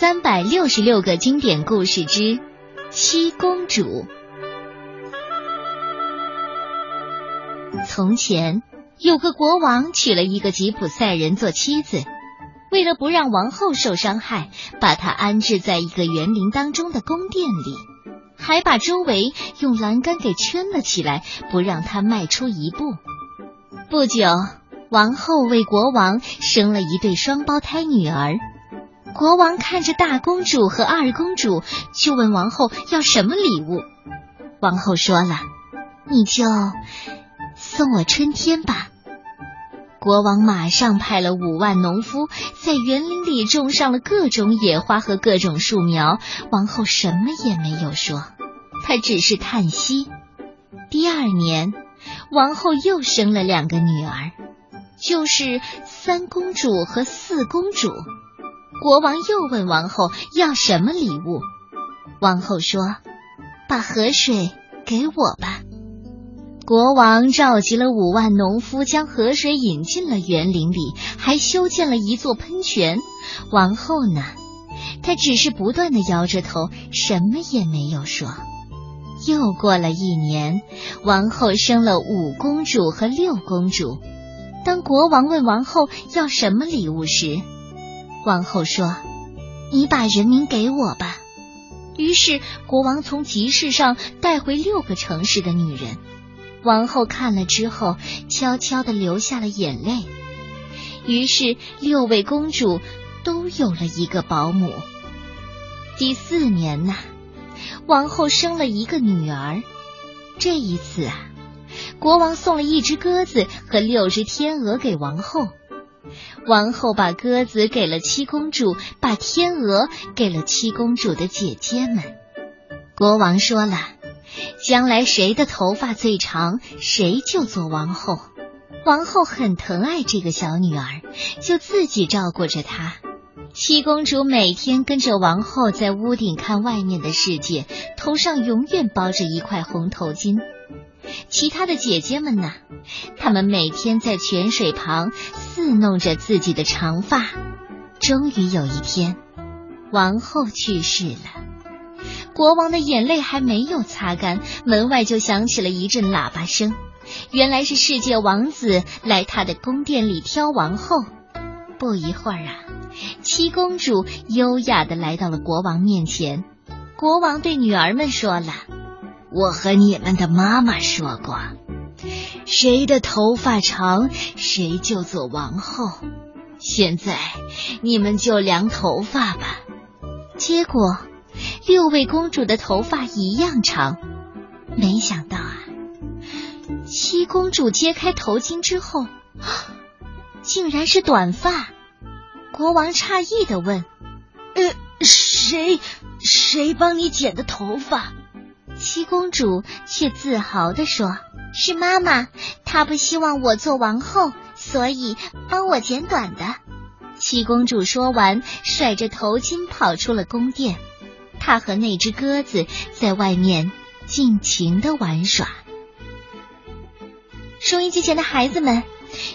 三百六十六个经典故事之七公主。从前有个国王娶了一个吉普赛人做妻子，为了不让王后受伤害，把她安置在一个园林当中的宫殿里，还把周围用栏杆给圈了起来，不让她迈出一步。不久，王后为国王生了一对双胞胎女儿。国王看着大公主和二公主，就问王后要什么礼物。王后说了：“你就送我春天吧。”国王马上派了五万农夫在园林里种上了各种野花和各种树苗。王后什么也没有说，她只是叹息。第二年，王后又生了两个女儿，就是三公主和四公主。国王又问王后要什么礼物，王后说：“把河水给我吧。”国王召集了五万农夫，将河水引进了园林里，还修建了一座喷泉。王后呢，她只是不断的摇着头，什么也没有说。又过了一年，王后生了五公主和六公主。当国王问王后要什么礼物时，王后说：“你把人民给我吧。”于是国王从集市上带回六个城市的女人。王后看了之后，悄悄的流下了眼泪。于是六位公主都有了一个保姆。第四年呐，王后生了一个女儿。这一次啊，国王送了一只鸽子和六只天鹅给王后。王后把鸽子给了七公主，把天鹅给了七公主的姐姐们。国王说了，将来谁的头发最长，谁就做王后。王后很疼爱这个小女儿，就自己照顾着她。七公主每天跟着王后在屋顶看外面的世界，头上永远包着一块红头巾。其他的姐姐们呢？她们每天在泉水旁侍弄着自己的长发。终于有一天，王后去世了。国王的眼泪还没有擦干，门外就响起了一阵喇叭声。原来是世界王子来他的宫殿里挑王后。不一会儿啊，七公主优雅的来到了国王面前。国王对女儿们说了。我和你们的妈妈说过，谁的头发长，谁就做王后。现在你们就量头发吧。结果，六位公主的头发一样长。没想到啊，七公主揭开头巾之后，竟然是短发。国王诧异的问：“呃，谁谁帮你剪的头发？”七公主却自豪地说：“是妈妈，她不希望我做王后，所以帮我剪短的。”七公主说完，甩着头巾跑出了宫殿。她和那只鸽子在外面尽情的玩耍。收音机前的孩子们，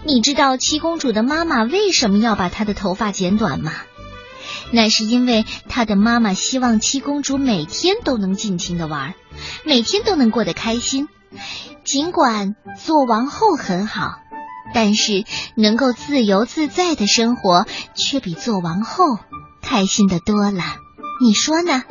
你知道七公主的妈妈为什么要把她的头发剪短吗？那是因为她的妈妈希望七公主每天都能尽情的玩。每天都能过得开心，尽管做王后很好，但是能够自由自在的生活却比做王后开心的多了。你说呢？